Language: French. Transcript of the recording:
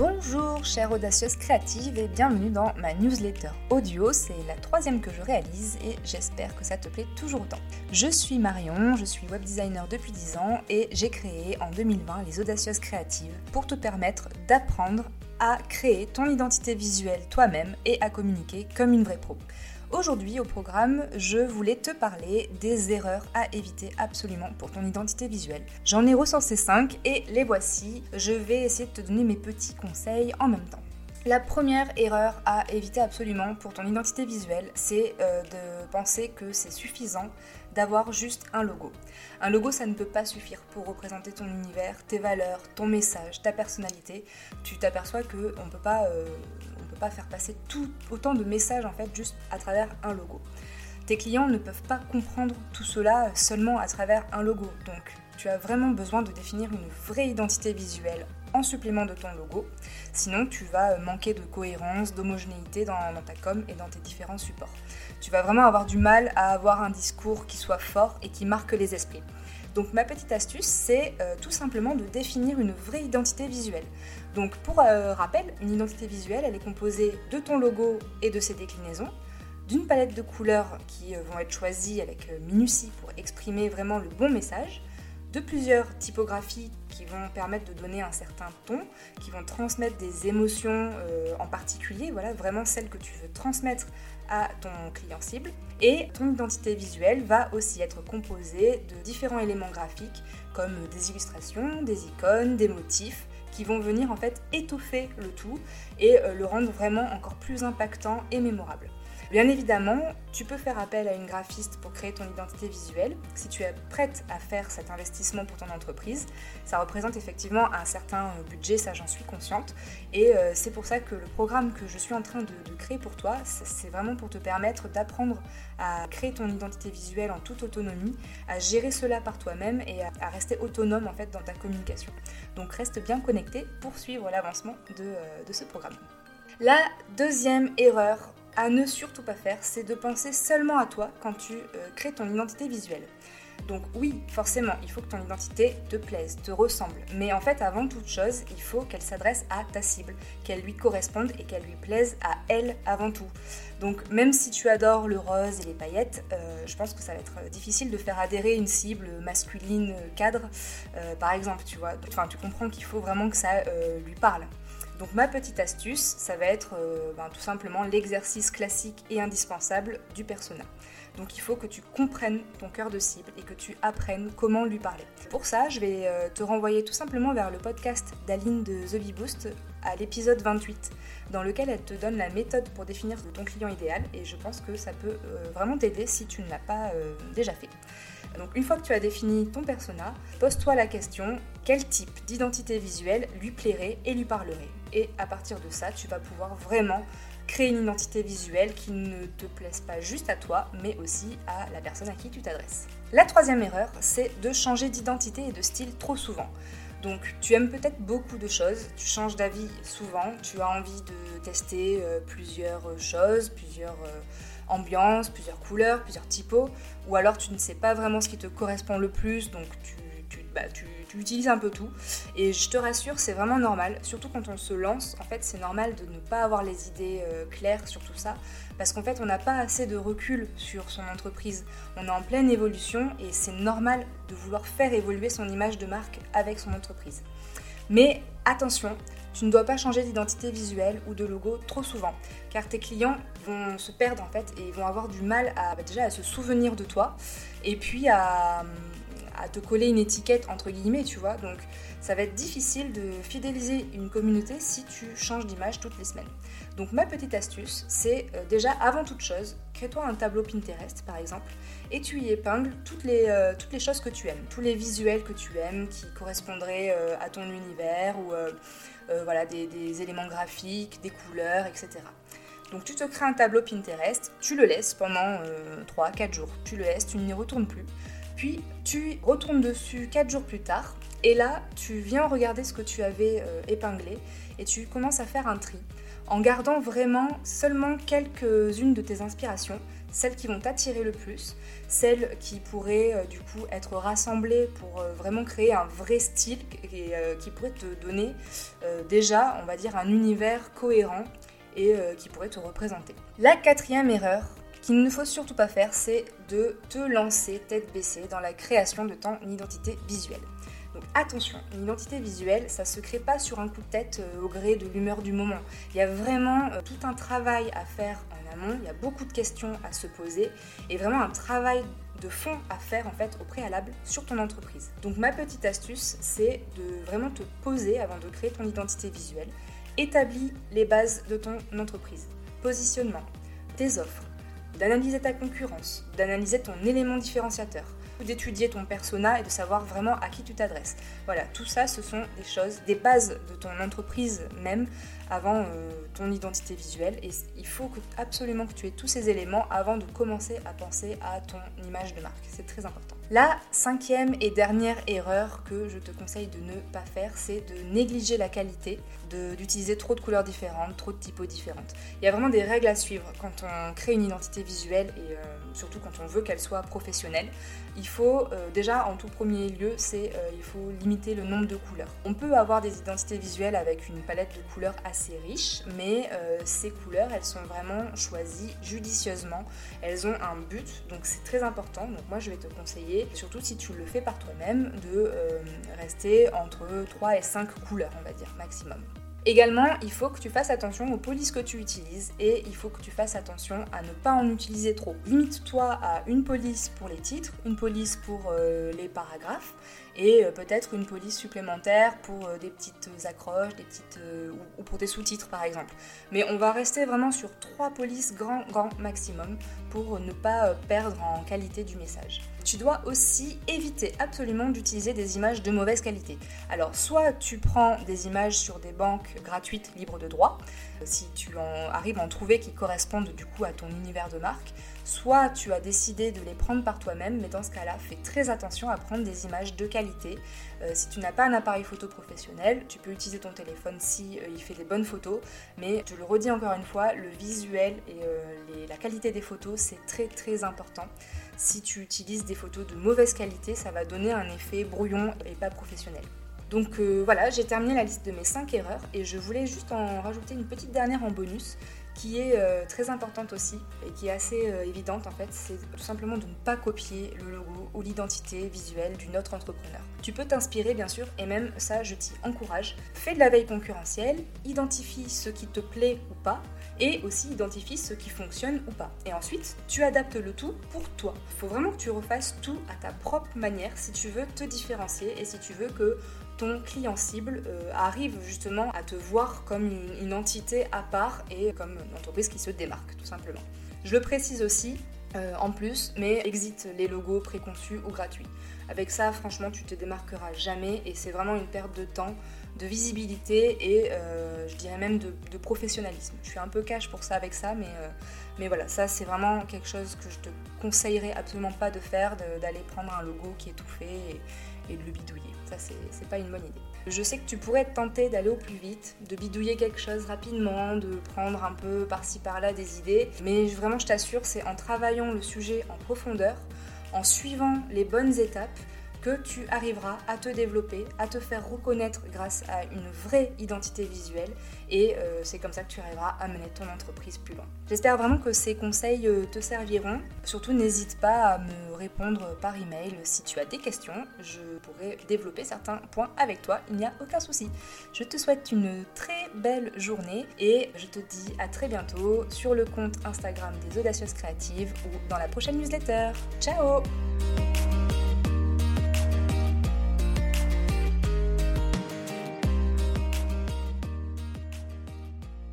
Bonjour chère audacieuse créative et bienvenue dans ma newsletter audio, c'est la troisième que je réalise et j'espère que ça te plaît toujours autant. Je suis Marion, je suis web designer depuis 10 ans et j'ai créé en 2020 les audacieuses créatives pour te permettre d'apprendre à créer ton identité visuelle toi-même et à communiquer comme une vraie pro. Aujourd'hui au programme, je voulais te parler des erreurs à éviter absolument pour ton identité visuelle. J'en ai recensé 5 et les voici. Je vais essayer de te donner mes petits conseils en même temps. La première erreur à éviter absolument pour ton identité visuelle, c'est euh, de penser que c'est suffisant d'avoir juste un logo. Un logo, ça ne peut pas suffire pour représenter ton univers, tes valeurs, ton message, ta personnalité. Tu t'aperçois que on peut pas euh, pas faire passer autant de messages en fait juste à travers un logo. Tes clients ne peuvent pas comprendre tout cela seulement à travers un logo. Donc tu as vraiment besoin de définir une vraie identité visuelle en supplément de ton logo. Sinon, tu vas manquer de cohérence, d'homogénéité dans, ta com et dans tes différents supports. Tu vas vraiment avoir du mal à avoir un discours qui soit fort et qui marque les esprits. Donc ma petite astuce, c'est euh, tout simplement de définir une vraie identité visuelle. Donc pour euh, rappel, une identité visuelle, elle est composée de ton logo et de ses déclinaisons, d'une palette de couleurs qui euh, vont être choisies avec minutie pour exprimer vraiment le bon message, de plusieurs typographies qui vont permettre de donner un certain ton, qui vont transmettre des émotions en particulier, voilà, vraiment celles que tu veux transmettre à ton client cible. Et ton identité visuelle va aussi être composée de différents éléments graphiques comme des illustrations, des icônes, des motifs qui vont venir en fait étoffer le tout et euh, le rendre vraiment encore plus impactant et mémorable. Bien évidemment, tu peux faire appel à une graphiste pour créer ton identité visuelle si tu es prête à faire cet investissement pour ton entreprise. Ça représente effectivement un certain euh, budget, ça j'en suis consciente. Et euh, c'est pour ça que le programme que je suis en train de, créer pour toi, c'est vraiment pour te permettre d'apprendre à créer ton identité visuelle en toute autonomie, à gérer cela par toi-même et à, rester autonome en fait dans ta communication. Donc reste bien connecté pour suivre l'avancement de, euh, de ce programme. La deuxième erreur à ne surtout pas faire, c'est de penser seulement à toi quand tu euh, crées ton identité visuelle. Donc oui, forcément, il faut que ton identité te plaise, te ressemble. Mais en fait, avant toute chose, il faut qu'elle s'adresse à ta cible, qu'elle lui corresponde et qu'elle lui plaise à elle avant tout. Donc même si tu adores le rose et les paillettes, euh, je pense que ça va être difficile de faire adhérer une cible masculine cadre, euh, par exemple, tu vois. Enfin, tu comprends qu'il faut vraiment que ça lui parle. Donc ma petite astuce, ça va être euh, ben, tout simplement l'exercice classique et indispensable du persona. Donc il faut que tu comprennes ton cœur de cible et que tu apprennes comment lui parler. Pour ça, je vais euh, te renvoyer tout simplement vers le podcast d'Aline de The Bee Boost à l'épisode 28, dans lequel elle te donne la méthode pour définir ton client idéal et je pense que ça peut euh, vraiment t'aider si tu ne l'as pas déjà fait. Donc une fois que tu as défini ton persona, pose-toi la question quel type d'identité visuelle lui plairait et lui parlerait? Et à partir de ça, tu vas pouvoir vraiment créer une identité visuelle qui ne te plaise pas juste à toi, mais aussi à la personne à qui tu t'adresses. La troisième erreur, c'est de changer d'identité et de style trop souvent. Donc tu aimes peut-être beaucoup de choses, tu changes d'avis souvent, tu as envie de tester euh, plusieurs choses, plusieurs euh, ambiances, plusieurs couleurs, plusieurs typos, ou alors tu ne sais pas vraiment ce qui te correspond le plus, donc tu, bah, tu, utilises un peu tout. Et je te rassure, c'est vraiment normal, surtout quand on se lance, en fait c'est normal de ne pas avoir les idées euh, claires sur tout ça, parce qu'en fait on n'a pas assez de recul sur son entreprise, on est en pleine évolution et c'est normal de vouloir faire évoluer son image de marque avec son entreprise. Mais attention, tu ne dois pas changer d'identité visuelle ou de logo trop souvent, car tes clients vont se perdre en fait et vont avoir du mal à bah, déjà à se souvenir de toi. Et puis à, à te coller une étiquette entre guillemets, tu vois. Donc ça va être difficile de fidéliser une communauté si tu changes d'image toutes les semaines. Donc ma petite astuce, c'est euh, déjà avant toute chose, crée-toi un tableau Pinterest par exemple et tu y épingles toutes les, euh, choses que tu aimes, tous les visuels que tu aimes qui correspondraient euh, à ton univers ou voilà, des, des éléments graphiques, des couleurs, etc. Donc tu te crées un tableau Pinterest, tu le laisses pendant 3-4 jours, tu le laisses, tu n'y retournes plus. Puis tu retournes dessus 4 jours plus tard et là tu viens regarder ce que tu avais euh, épinglé et tu commences à faire un tri en gardant vraiment seulement quelques-unes de tes inspirations celles qui vont t'attirer le plus, celles qui pourraient euh, du coup être rassemblées pour euh, vraiment créer un vrai style et qui pourrait te donner déjà, on va dire, un univers cohérent et qui pourrait te représenter. La quatrième erreur qu'il ne faut surtout pas faire, c'est de te lancer tête baissée dans la création de ton identité visuelle. Donc attention, une identité visuelle, ça se crée pas sur un coup de tête au gré de l'humeur du moment. Il y a vraiment tout un travail à faire il y a beaucoup de questions à se poser et vraiment un travail de fond à faire en fait au préalable sur ton entreprise. Donc ma petite astuce, c'est de vraiment te poser avant de créer ton identité visuelle. Établis les bases de ton entreprise. Positionnement, tes offres, d'analyser ta concurrence, d'analyser ton élément différenciateur, d'étudier ton persona et de savoir vraiment à qui tu t'adresses. Voilà, tout ça, ce sont des choses, des bases de ton entreprise même avant euh, ton identité visuelle. Et il faut absolument que tu aies tous ces éléments avant de commencer à penser à ton image de marque. C'est très important. La cinquième et dernière erreur que je te conseille de ne pas faire, c'est de négliger la qualité, d'utiliser trop de couleurs différentes, trop de typos différentes. Il y a vraiment des règles à suivre quand on crée une identité visuelle et euh, surtout quand on veut qu'elle soit professionnelle. Il faut euh, déjà en tout premier lieu, c'est il faut limiter le nombre de couleurs. On peut avoir des identités visuelles avec une palette de couleurs assez riche, mais euh, ces couleurs, elles sont vraiment choisies judicieusement. Elles ont un but, donc c'est très important. Donc moi, je vais te conseiller, surtout si tu le fais par toi-même, de euh, rester entre 3 et 5 couleurs, on va dire, maximum. Également, il faut que tu fasses attention aux polices que tu utilises et il faut que tu fasses attention à ne pas en utiliser trop. Limite-toi à une police pour les titres, une police pour euh, les paragraphes et euh, peut-être une police supplémentaire pour des petites accroches, des petites ou pour des sous-titres par exemple. Mais on va rester vraiment sur trois polices grand grand maximum pour ne pas perdre en qualité du message. Tu dois aussi éviter absolument d'utiliser des images de mauvaise qualité. Alors soit tu prends des images sur des banques gratuites libres de droit, si tu arrives à en trouver qui correspondent du coup à ton univers de marque, soit tu as décidé de les prendre par toi-même, mais dans ce cas-là, fais très attention à prendre des images de qualité. Euh, si tu n'as pas un appareil photo professionnel, tu peux utiliser ton téléphone si euh, il fait des bonnes photos, mais je le redis encore une fois, le visuel et euh, la qualité des photos, c'est très très important. Si tu utilises des photos de mauvaise qualité, ça va donner un effet brouillon et pas professionnel. Donc euh, voilà, j'ai terminé la liste de mes 5 erreurs et je voulais juste en rajouter une petite dernière en bonus qui est euh, très importante aussi et qui est assez euh, évidente en fait, c'est tout simplement de ne pas copier le logo ou l'identité visuelle d'une autre entrepreneur. Tu peux t'inspirer bien sûr et même ça je t'y encourage. Fais de la veille concurrentielle, identifie ce qui te plaît ou pas et aussi identifie ce qui fonctionne ou pas. Et ensuite, tu adaptes le tout pour toi. Il faut vraiment que tu refasses tout à ta propre manière si tu veux te différencier et si tu veux que client cible euh, arrive justement à te voir comme une, entité à part et comme une entreprise qui se démarque tout simplement. Je le précise aussi, euh, en plus, mais exite les logos préconçus ou gratuits. Avec ça, franchement, tu te démarqueras jamais et c'est vraiment une perte de temps de visibilité et euh, je dirais même de, professionnalisme. Je suis un peu cash pour ça avec ça, mais, euh, mais voilà, ça c'est vraiment quelque chose que je te conseillerais absolument pas de faire, d'aller prendre un logo qui est tout fait et, de le bidouiller. Ça c'est pas une bonne idée. Je sais que tu pourrais te tenter d'aller au plus vite, de bidouiller quelque chose rapidement, de prendre un peu par-ci par-là des idées, mais vraiment je t'assure, c'est en travaillant le sujet en profondeur, en suivant les bonnes étapes, que tu arriveras à te développer, à te faire reconnaître grâce à une vraie identité visuelle et euh, c'est comme ça que tu arriveras à mener ton entreprise plus loin. J'espère vraiment que ces conseils euh, te serviront. Surtout n'hésite pas à me répondre par email si tu as des questions. Je pourrai développer certains points avec toi, il n'y a aucun souci. Je te souhaite une très belle journée et je te dis à très bientôt sur le compte Instagram des Audacieuses Créatives ou dans la prochaine newsletter. Ciao